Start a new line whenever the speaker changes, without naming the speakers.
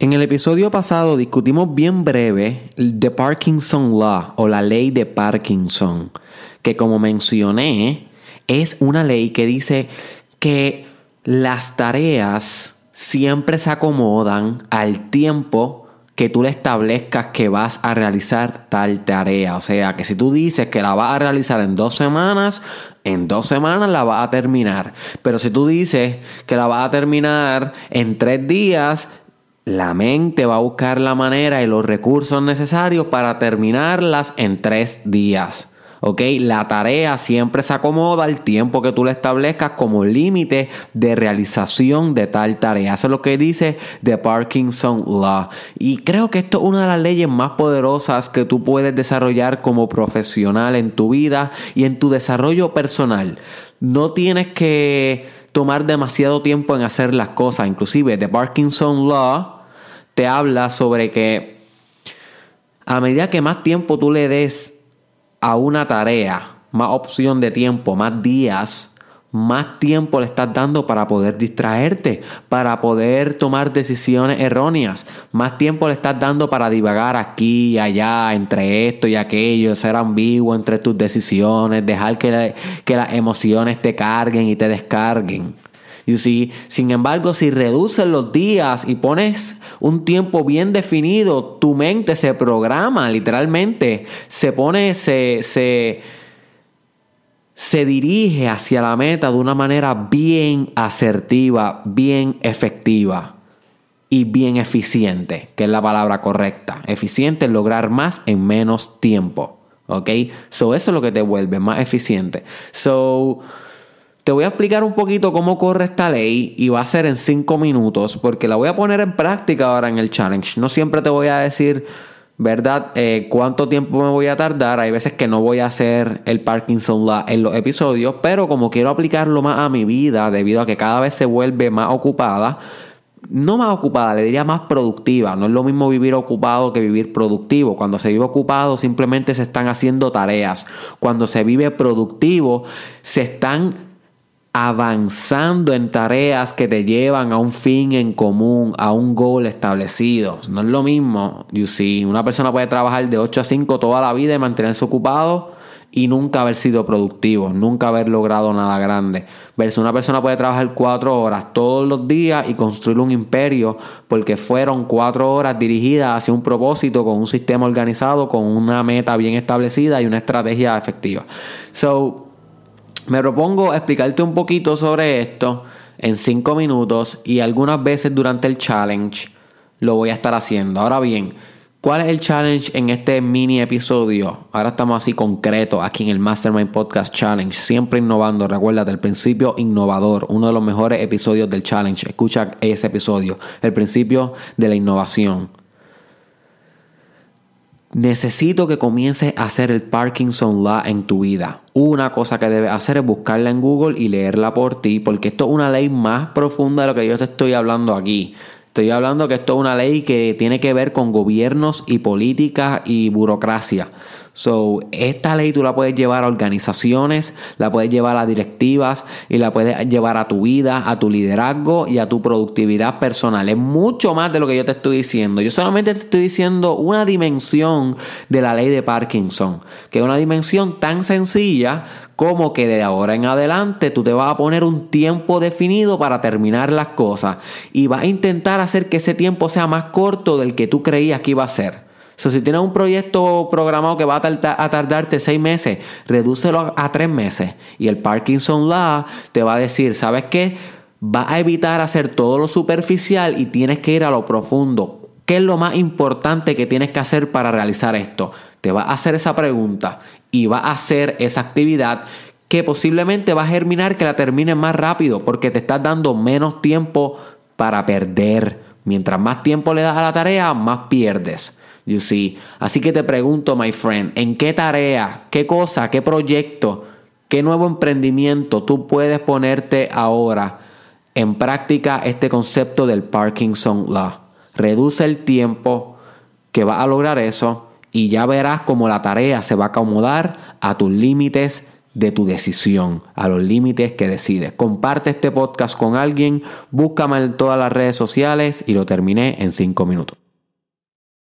En el episodio pasado discutimos bien breve The Parkinson Law o la ley de Parkinson, que como mencioné es una ley que dice que las tareas siempre se acomodan al tiempo que tú le establezcas que vas a realizar tal tarea. O sea, que si tú dices que la vas a realizar en dos semanas, en dos semanas la vas a terminar. Pero si tú dices que la vas a terminar en tres días, la mente va a buscar la manera y los recursos necesarios para terminarlas en tres días. ¿ok? La tarea siempre se acomoda al tiempo que tú le establezcas como límite de realización de tal tarea. Eso es lo que dice The Parkinson Law. Y creo que esto es una de las leyes más poderosas que tú puedes desarrollar como profesional en tu vida y en tu desarrollo personal. No tienes que tomar demasiado tiempo en hacer las cosas. Inclusive The Parkinson Law te habla sobre que a medida que más tiempo tú le des a una tarea, más opción de tiempo, más días, más tiempo le estás dando para poder distraerte, para poder tomar decisiones erróneas. Más tiempo le estás dando para divagar aquí y allá, entre esto y aquello, ser ambiguo entre tus decisiones, dejar que, que las emociones te carguen y te descarguen. Sin embargo, si reduces los días y pones un tiempo bien definido, tu mente se programa literalmente, se pone, se, se, se dirige hacia la meta de una manera bien asertiva, bien efectiva y bien eficiente, que es la palabra correcta. Eficiente es lograr más en menos tiempo. ¿Ok? So, eso es lo que te vuelve más eficiente. So, te voy a explicar un poquito cómo corre esta ley y va a ser en 5 minutos porque la voy a poner en práctica ahora en el challenge. No siempre te voy a decir, ¿verdad? Eh, cuánto tiempo me voy a tardar. Hay veces que no voy a hacer el Parkinson en los episodios, pero como quiero aplicarlo más a mi vida debido a que cada vez se vuelve más ocupada, no más ocupada, le diría más productiva. No es lo mismo vivir ocupado que vivir productivo. Cuando se vive ocupado simplemente se están haciendo tareas. Cuando se vive productivo se están avanzando en tareas que te llevan a un fin en común, a un goal establecido. No es lo mismo, you see, una persona puede trabajar de 8 a 5 toda la vida y mantenerse ocupado y nunca haber sido productivo, nunca haber logrado nada grande. Versus una persona puede trabajar 4 horas todos los días y construir un imperio porque fueron 4 horas dirigidas hacia un propósito con un sistema organizado, con una meta bien establecida y una estrategia efectiva. So, me propongo explicarte un poquito sobre esto en 5 minutos y algunas veces durante el challenge lo voy a estar haciendo. Ahora bien, ¿cuál es el challenge en este mini episodio? Ahora estamos así concretos aquí en el Mastermind Podcast Challenge, siempre innovando. Recuerda el principio innovador, uno de los mejores episodios del challenge. Escucha ese episodio, el principio de la innovación. Necesito que comiences a hacer el Parkinson Law en tu vida. Una cosa que debes hacer es buscarla en Google y leerla por ti, porque esto es una ley más profunda de lo que yo te estoy hablando aquí. Estoy hablando que esto es una ley que tiene que ver con gobiernos y política y burocracia. So, esta ley tú la puedes llevar a organizaciones, la puedes llevar a directivas y la puedes llevar a tu vida, a tu liderazgo y a tu productividad personal. Es mucho más de lo que yo te estoy diciendo. Yo solamente te estoy diciendo una dimensión de la ley de Parkinson, que es una dimensión tan sencilla como que de ahora en adelante tú te vas a poner un tiempo definido para terminar las cosas y vas a intentar hacer que ese tiempo sea más corto del que tú creías que iba a ser si tienes un proyecto programado que va a, tardarte seis meses, redúcelo a, tres meses. Y el Parkinson Law te va a decir, ¿sabes qué? Va a evitar hacer todo lo superficial y tienes que ir a lo profundo. ¿Qué es lo más importante que tienes que hacer para realizar esto? Te va a hacer esa pregunta y va a hacer esa actividad que posiblemente va a germinar que la termines más rápido porque te estás dando menos tiempo para perder. Mientras más tiempo le das a la tarea, más pierdes. You see. Así que te pregunto, my friend, ¿en qué tarea, qué cosa, qué proyecto, qué nuevo emprendimiento tú puedes ponerte ahora en práctica este concepto del Parkinson Law? Reduce el tiempo que va a lograr eso y ya verás cómo la tarea se va a acomodar a tus límites de tu decisión, a los límites que decides. Comparte este podcast con alguien, búscame en todas las redes sociales y lo terminé en 5 minutos.